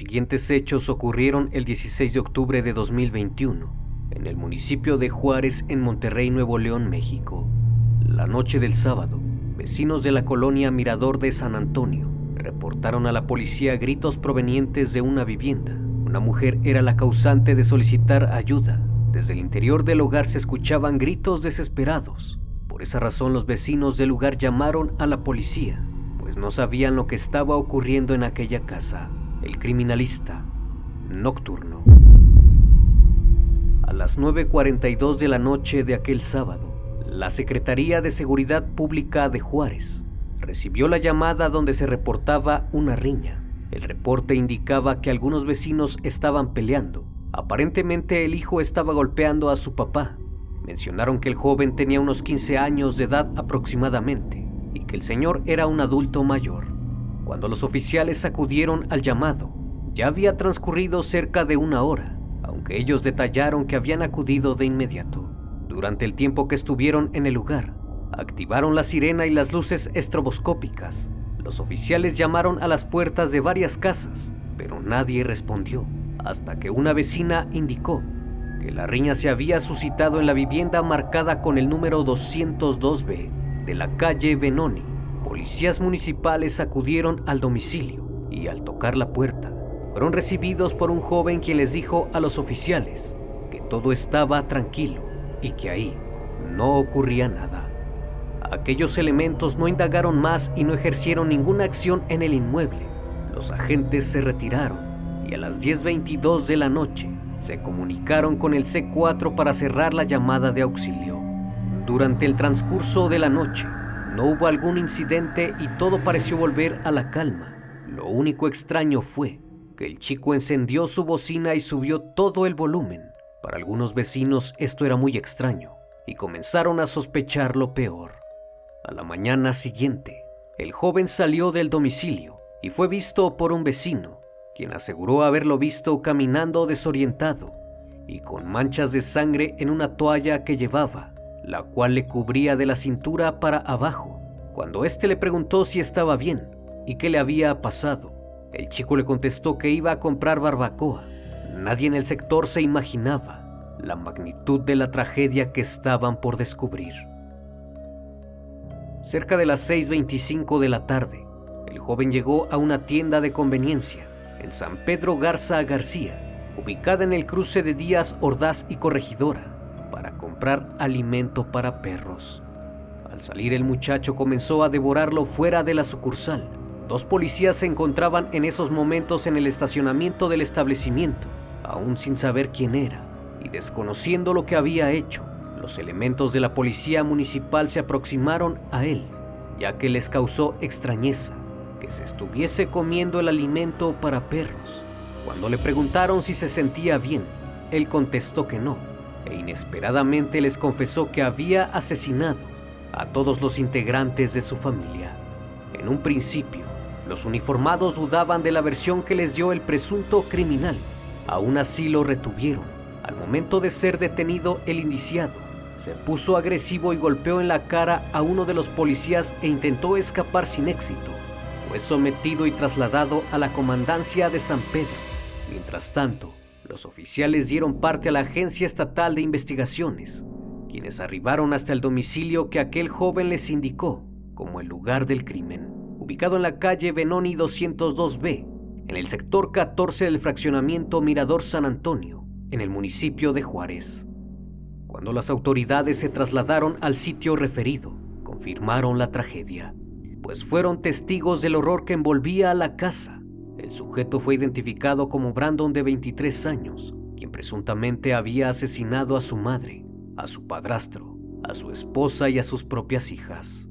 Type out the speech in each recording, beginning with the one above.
Siguientes hechos ocurrieron el 16 de octubre de 2021 en el municipio de Juárez en Monterrey, Nuevo León, México. La noche del sábado, vecinos de la colonia Mirador de San Antonio reportaron a la policía gritos provenientes de una vivienda. Una mujer era la causante de solicitar ayuda. Desde el interior del hogar se escuchaban gritos desesperados. Por esa razón los vecinos del lugar llamaron a la policía, pues no sabían lo que estaba ocurriendo en aquella casa. El criminalista nocturno. A las 9.42 de la noche de aquel sábado, la Secretaría de Seguridad Pública de Juárez recibió la llamada donde se reportaba una riña. El reporte indicaba que algunos vecinos estaban peleando. Aparentemente el hijo estaba golpeando a su papá. Mencionaron que el joven tenía unos 15 años de edad aproximadamente y que el señor era un adulto mayor. Cuando los oficiales acudieron al llamado, ya había transcurrido cerca de una hora, aunque ellos detallaron que habían acudido de inmediato. Durante el tiempo que estuvieron en el lugar, activaron la sirena y las luces estroboscópicas. Los oficiales llamaron a las puertas de varias casas, pero nadie respondió, hasta que una vecina indicó que la riña se había suscitado en la vivienda marcada con el número 202B de la calle Benoni policías municipales acudieron al domicilio y al tocar la puerta, fueron recibidos por un joven quien les dijo a los oficiales que todo estaba tranquilo y que ahí no ocurría nada. Aquellos elementos no indagaron más y no ejercieron ninguna acción en el inmueble. Los agentes se retiraron y a las 10.22 de la noche se comunicaron con el C4 para cerrar la llamada de auxilio. Durante el transcurso de la noche, no hubo algún incidente y todo pareció volver a la calma. Lo único extraño fue que el chico encendió su bocina y subió todo el volumen. Para algunos vecinos esto era muy extraño y comenzaron a sospechar lo peor. A la mañana siguiente, el joven salió del domicilio y fue visto por un vecino, quien aseguró haberlo visto caminando desorientado y con manchas de sangre en una toalla que llevaba la cual le cubría de la cintura para abajo. Cuando éste le preguntó si estaba bien y qué le había pasado, el chico le contestó que iba a comprar barbacoa. Nadie en el sector se imaginaba la magnitud de la tragedia que estaban por descubrir. Cerca de las 6.25 de la tarde, el joven llegó a una tienda de conveniencia en San Pedro Garza García, ubicada en el cruce de Díaz Ordaz y Corregidora comprar alimento para perros. Al salir el muchacho comenzó a devorarlo fuera de la sucursal. Dos policías se encontraban en esos momentos en el estacionamiento del establecimiento, aún sin saber quién era y desconociendo lo que había hecho. Los elementos de la policía municipal se aproximaron a él, ya que les causó extrañeza que se estuviese comiendo el alimento para perros. Cuando le preguntaron si se sentía bien, él contestó que no, e inesperadamente les confesó que había asesinado a todos los integrantes de su familia. En un principio, los uniformados dudaban de la versión que les dio el presunto criminal. Aún así lo retuvieron. Al momento de ser detenido el indiciado, se puso agresivo y golpeó en la cara a uno de los policías e intentó escapar sin éxito. Fue sometido y trasladado a la comandancia de San Pedro. Mientras tanto, los oficiales dieron parte a la Agencia Estatal de Investigaciones, quienes arribaron hasta el domicilio que aquel joven les indicó como el lugar del crimen, ubicado en la calle Benoni 202B, en el sector 14 del fraccionamiento Mirador San Antonio, en el municipio de Juárez. Cuando las autoridades se trasladaron al sitio referido, confirmaron la tragedia, pues fueron testigos del horror que envolvía a la casa. El sujeto fue identificado como Brandon de 23 años, quien presuntamente había asesinado a su madre, a su padrastro, a su esposa y a sus propias hijas.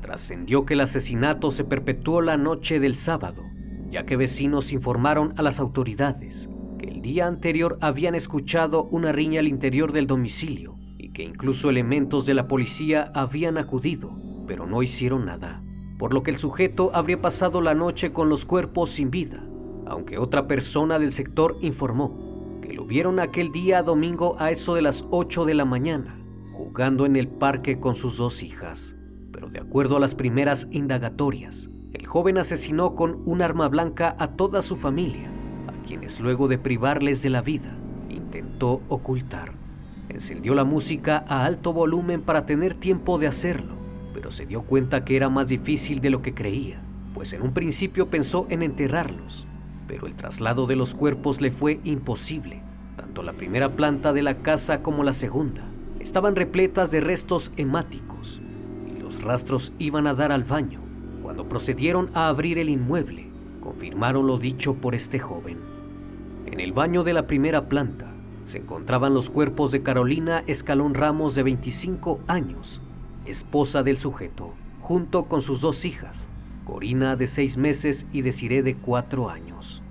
Trascendió que el asesinato se perpetuó la noche del sábado, ya que vecinos informaron a las autoridades que el día anterior habían escuchado una riña al interior del domicilio y que incluso elementos de la policía habían acudido, pero no hicieron nada, por lo que el sujeto habría pasado la noche con los cuerpos sin vida, aunque otra persona del sector informó que lo vieron aquel día domingo a eso de las 8 de la mañana, jugando en el parque con sus dos hijas pero de acuerdo a las primeras indagatorias, el joven asesinó con un arma blanca a toda su familia, a quienes luego de privarles de la vida, intentó ocultar. Encendió la música a alto volumen para tener tiempo de hacerlo, pero se dio cuenta que era más difícil de lo que creía, pues en un principio pensó en enterrarlos, pero el traslado de los cuerpos le fue imposible. Tanto la primera planta de la casa como la segunda estaban repletas de restos hemáticos, rastros iban a dar al baño. Cuando procedieron a abrir el inmueble, confirmaron lo dicho por este joven. En el baño de la primera planta se encontraban los cuerpos de Carolina Escalón Ramos de 25 años, esposa del sujeto, junto con sus dos hijas, Corina de 6 meses y Desiree de 4 años.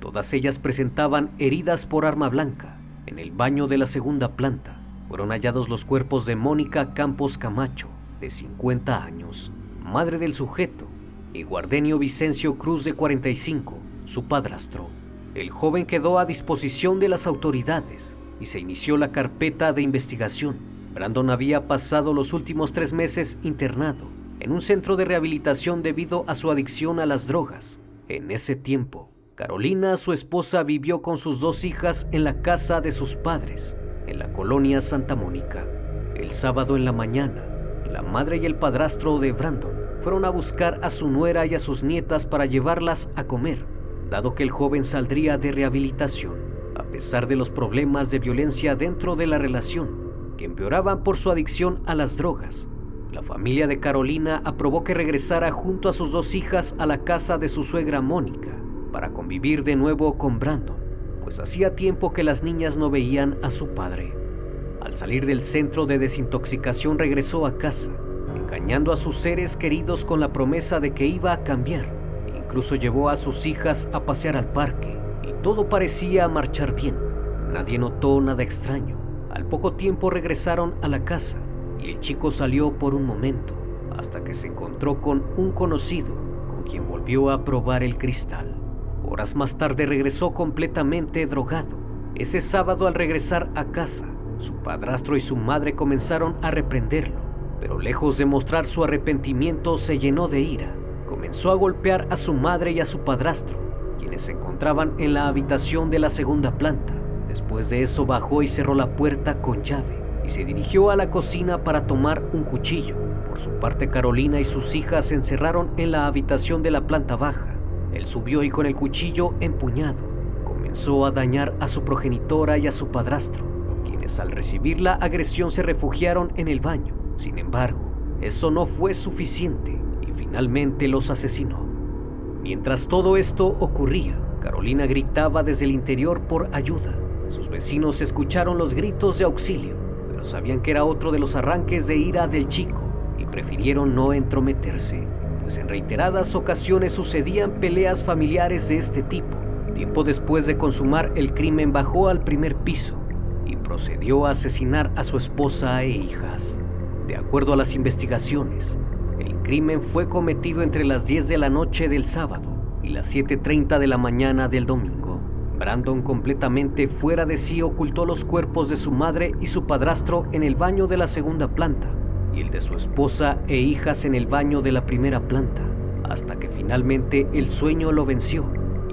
Todas ellas presentaban heridas por arma blanca. En el baño de la segunda planta fueron hallados los cuerpos de Mónica Campos Camacho, de 50 años, madre del sujeto, y Guardenio Vicencio Cruz de 45, su padrastro. El joven quedó a disposición de las autoridades y se inició la carpeta de investigación. Brandon había pasado los últimos tres meses internado en un centro de rehabilitación debido a su adicción a las drogas. En ese tiempo, Carolina, su esposa, vivió con sus dos hijas en la casa de sus padres, en la colonia Santa Mónica. El sábado en la mañana, la madre y el padrastro de Brandon fueron a buscar a su nuera y a sus nietas para llevarlas a comer, dado que el joven saldría de rehabilitación, a pesar de los problemas de violencia dentro de la relación, que empeoraban por su adicción a las drogas. La familia de Carolina aprobó que regresara junto a sus dos hijas a la casa de su suegra Mónica para convivir de nuevo con Brandon, pues hacía tiempo que las niñas no veían a su padre. Al salir del centro de desintoxicación regresó a casa, engañando a sus seres queridos con la promesa de que iba a cambiar. Incluso llevó a sus hijas a pasear al parque y todo parecía marchar bien. Nadie notó nada extraño. Al poco tiempo regresaron a la casa y el chico salió por un momento hasta que se encontró con un conocido con quien volvió a probar el cristal. Horas más tarde regresó completamente drogado. Ese sábado al regresar a casa, su padrastro y su madre comenzaron a reprenderlo, pero lejos de mostrar su arrepentimiento se llenó de ira. Comenzó a golpear a su madre y a su padrastro, quienes se encontraban en la habitación de la segunda planta. Después de eso bajó y cerró la puerta con llave y se dirigió a la cocina para tomar un cuchillo. Por su parte Carolina y sus hijas se encerraron en la habitación de la planta baja. Él subió y con el cuchillo empuñado comenzó a dañar a su progenitora y a su padrastro al recibir la agresión se refugiaron en el baño. Sin embargo, eso no fue suficiente y finalmente los asesinó. Mientras todo esto ocurría, Carolina gritaba desde el interior por ayuda. Sus vecinos escucharon los gritos de auxilio, pero sabían que era otro de los arranques de ira del chico y prefirieron no entrometerse, pues en reiteradas ocasiones sucedían peleas familiares de este tipo. Tiempo después de consumar el crimen bajó al primer piso y procedió a asesinar a su esposa e hijas. De acuerdo a las investigaciones, el crimen fue cometido entre las 10 de la noche del sábado y las 7.30 de la mañana del domingo. Brandon, completamente fuera de sí, ocultó los cuerpos de su madre y su padrastro en el baño de la segunda planta y el de su esposa e hijas en el baño de la primera planta, hasta que finalmente el sueño lo venció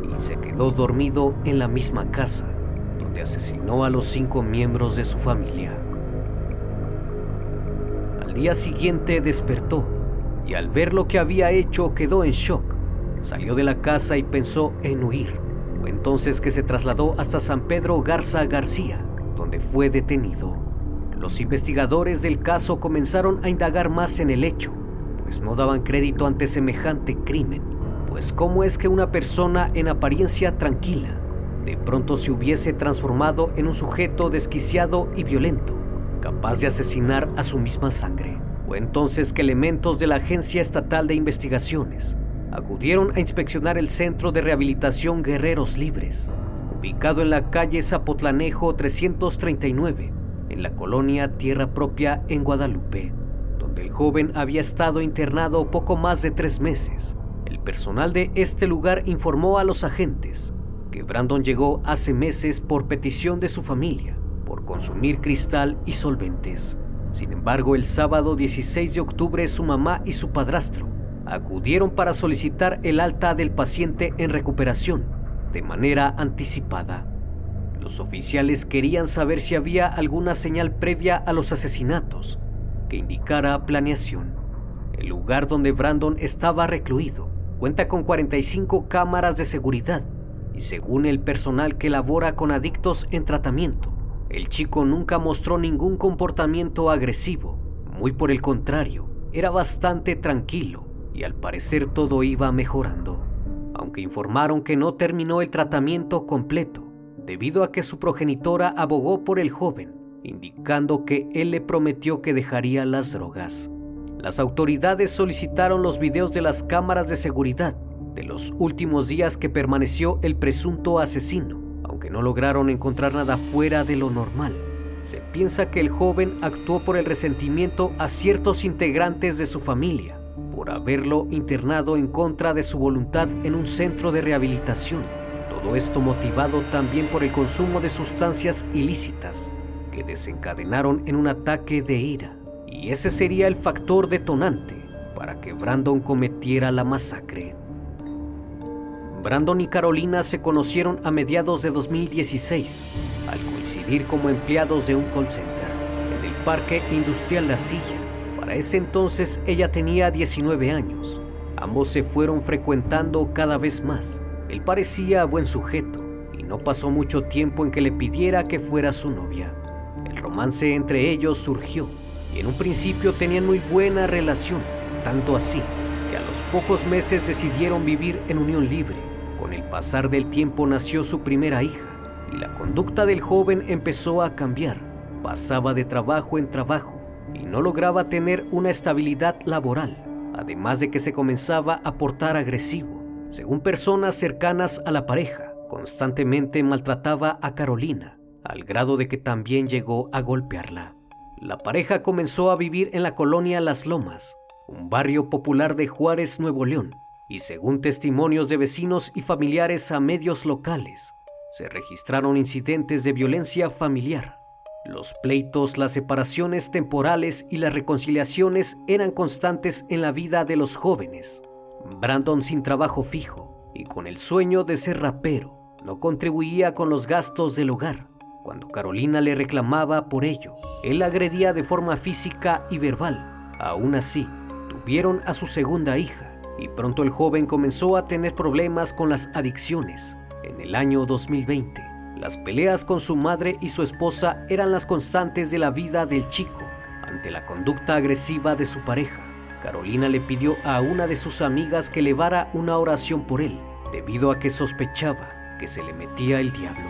y se quedó dormido en la misma casa asesinó a los cinco miembros de su familia. Al día siguiente despertó y al ver lo que había hecho quedó en shock. salió de la casa y pensó en huir. Entonces que se trasladó hasta San Pedro Garza García, donde fue detenido. Los investigadores del caso comenzaron a indagar más en el hecho, pues no daban crédito ante semejante crimen. Pues cómo es que una persona en apariencia tranquila de pronto se hubiese transformado en un sujeto desquiciado y violento, capaz de asesinar a su misma sangre. Fue entonces que elementos de la Agencia Estatal de Investigaciones acudieron a inspeccionar el Centro de Rehabilitación Guerreros Libres, ubicado en la calle Zapotlanejo 339, en la colonia Tierra Propia en Guadalupe, donde el joven había estado internado poco más de tres meses. El personal de este lugar informó a los agentes que Brandon llegó hace meses por petición de su familia, por consumir cristal y solventes. Sin embargo, el sábado 16 de octubre su mamá y su padrastro acudieron para solicitar el alta del paciente en recuperación de manera anticipada. Los oficiales querían saber si había alguna señal previa a los asesinatos que indicara planeación. El lugar donde Brandon estaba recluido cuenta con 45 cámaras de seguridad y según el personal que labora con adictos en tratamiento, el chico nunca mostró ningún comportamiento agresivo, muy por el contrario, era bastante tranquilo y al parecer todo iba mejorando, aunque informaron que no terminó el tratamiento completo, debido a que su progenitora abogó por el joven, indicando que él le prometió que dejaría las drogas. Las autoridades solicitaron los videos de las cámaras de seguridad de los últimos días que permaneció el presunto asesino, aunque no lograron encontrar nada fuera de lo normal. Se piensa que el joven actuó por el resentimiento a ciertos integrantes de su familia, por haberlo internado en contra de su voluntad en un centro de rehabilitación. Todo esto motivado también por el consumo de sustancias ilícitas que desencadenaron en un ataque de ira. Y ese sería el factor detonante para que Brandon cometiera la masacre. Brandon y Carolina se conocieron a mediados de 2016, al coincidir como empleados de un call center en el Parque Industrial La Silla. Para ese entonces ella tenía 19 años. Ambos se fueron frecuentando cada vez más. Él parecía buen sujeto y no pasó mucho tiempo en que le pidiera que fuera su novia. El romance entre ellos surgió y en un principio tenían muy buena relación, tanto así que a los pocos meses decidieron vivir en unión libre con el pasar del tiempo nació su primera hija y la conducta del joven empezó a cambiar. Pasaba de trabajo en trabajo y no lograba tener una estabilidad laboral, además de que se comenzaba a portar agresivo. Según personas cercanas a la pareja, constantemente maltrataba a Carolina, al grado de que también llegó a golpearla. La pareja comenzó a vivir en la colonia Las Lomas, un barrio popular de Juárez, Nuevo León, y según testimonios de vecinos y familiares a medios locales, se registraron incidentes de violencia familiar. Los pleitos, las separaciones temporales y las reconciliaciones eran constantes en la vida de los jóvenes. Brandon sin trabajo fijo y con el sueño de ser rapero, no contribuía con los gastos del hogar. Cuando Carolina le reclamaba por ello, él agredía de forma física y verbal. Aún así, tuvieron a su segunda hija, y pronto el joven comenzó a tener problemas con las adicciones. En el año 2020, las peleas con su madre y su esposa eran las constantes de la vida del chico. Ante la conducta agresiva de su pareja, Carolina le pidió a una de sus amigas que elevara una oración por él, debido a que sospechaba que se le metía el diablo.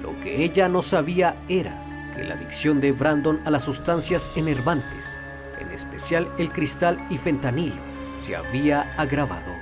Lo que ella no sabía era que la adicción de Brandon a las sustancias enervantes, en especial el cristal y fentanilo, se había agravado.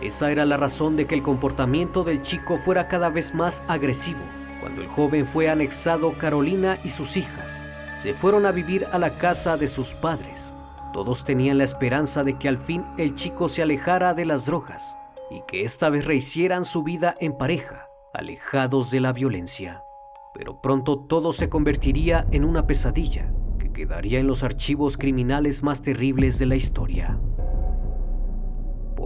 Esa era la razón de que el comportamiento del chico fuera cada vez más agresivo. Cuando el joven fue anexado, Carolina y sus hijas se fueron a vivir a la casa de sus padres. Todos tenían la esperanza de que al fin el chico se alejara de las drogas y que esta vez rehicieran su vida en pareja, alejados de la violencia. Pero pronto todo se convertiría en una pesadilla que quedaría en los archivos criminales más terribles de la historia.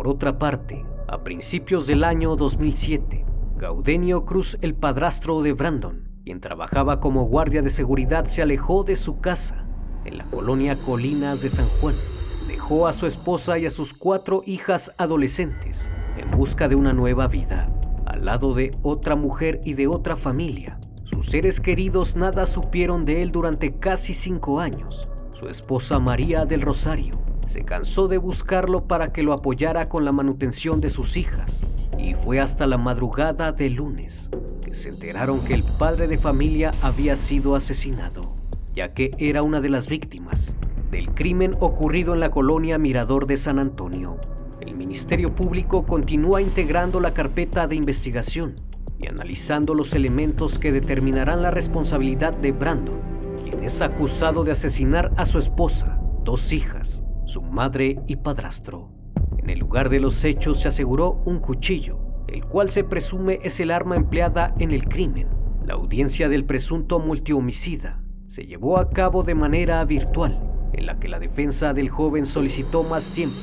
Por otra parte, a principios del año 2007, Gaudenio Cruz, el padrastro de Brandon, quien trabajaba como guardia de seguridad, se alejó de su casa en la colonia Colinas de San Juan. Dejó a su esposa y a sus cuatro hijas adolescentes en busca de una nueva vida, al lado de otra mujer y de otra familia. Sus seres queridos nada supieron de él durante casi cinco años. Su esposa María del Rosario se cansó de buscarlo para que lo apoyara con la manutención de sus hijas y fue hasta la madrugada del lunes que se enteraron que el padre de familia había sido asesinado, ya que era una de las víctimas del crimen ocurrido en la colonia Mirador de San Antonio. El Ministerio Público continúa integrando la carpeta de investigación y analizando los elementos que determinarán la responsabilidad de Brandon, quien es acusado de asesinar a su esposa, dos hijas su madre y padrastro. En el lugar de los hechos se aseguró un cuchillo, el cual se presume es el arma empleada en el crimen. La audiencia del presunto multihomicida se llevó a cabo de manera virtual, en la que la defensa del joven solicitó más tiempo,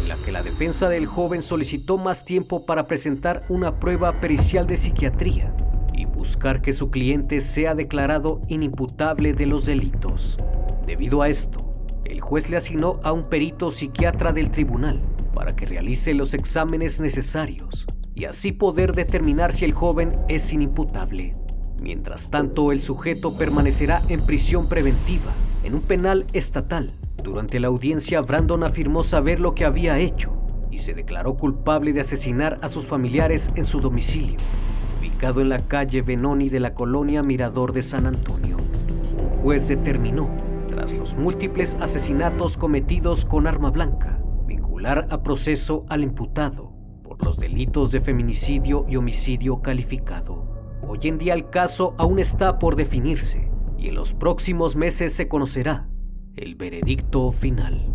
en la que la defensa del joven solicitó más tiempo para presentar una prueba pericial de psiquiatría y buscar que su cliente sea declarado inimputable de los delitos. Debido a esto, el juez le asignó a un perito psiquiatra del tribunal para que realice los exámenes necesarios y así poder determinar si el joven es inimputable. Mientras tanto, el sujeto permanecerá en prisión preventiva en un penal estatal. Durante la audiencia, Brandon afirmó saber lo que había hecho y se declaró culpable de asesinar a sus familiares en su domicilio, ubicado en la calle Benoni de la colonia Mirador de San Antonio. Un juez determinó tras los múltiples asesinatos cometidos con arma blanca, vincular a proceso al imputado por los delitos de feminicidio y homicidio calificado. Hoy en día el caso aún está por definirse y en los próximos meses se conocerá el veredicto final.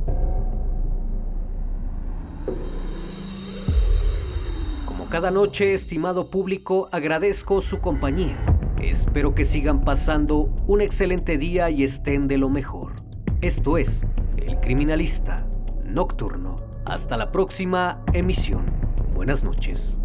Como cada noche, estimado público, agradezco su compañía Espero que sigan pasando un excelente día y estén de lo mejor. Esto es El Criminalista Nocturno. Hasta la próxima emisión. Buenas noches.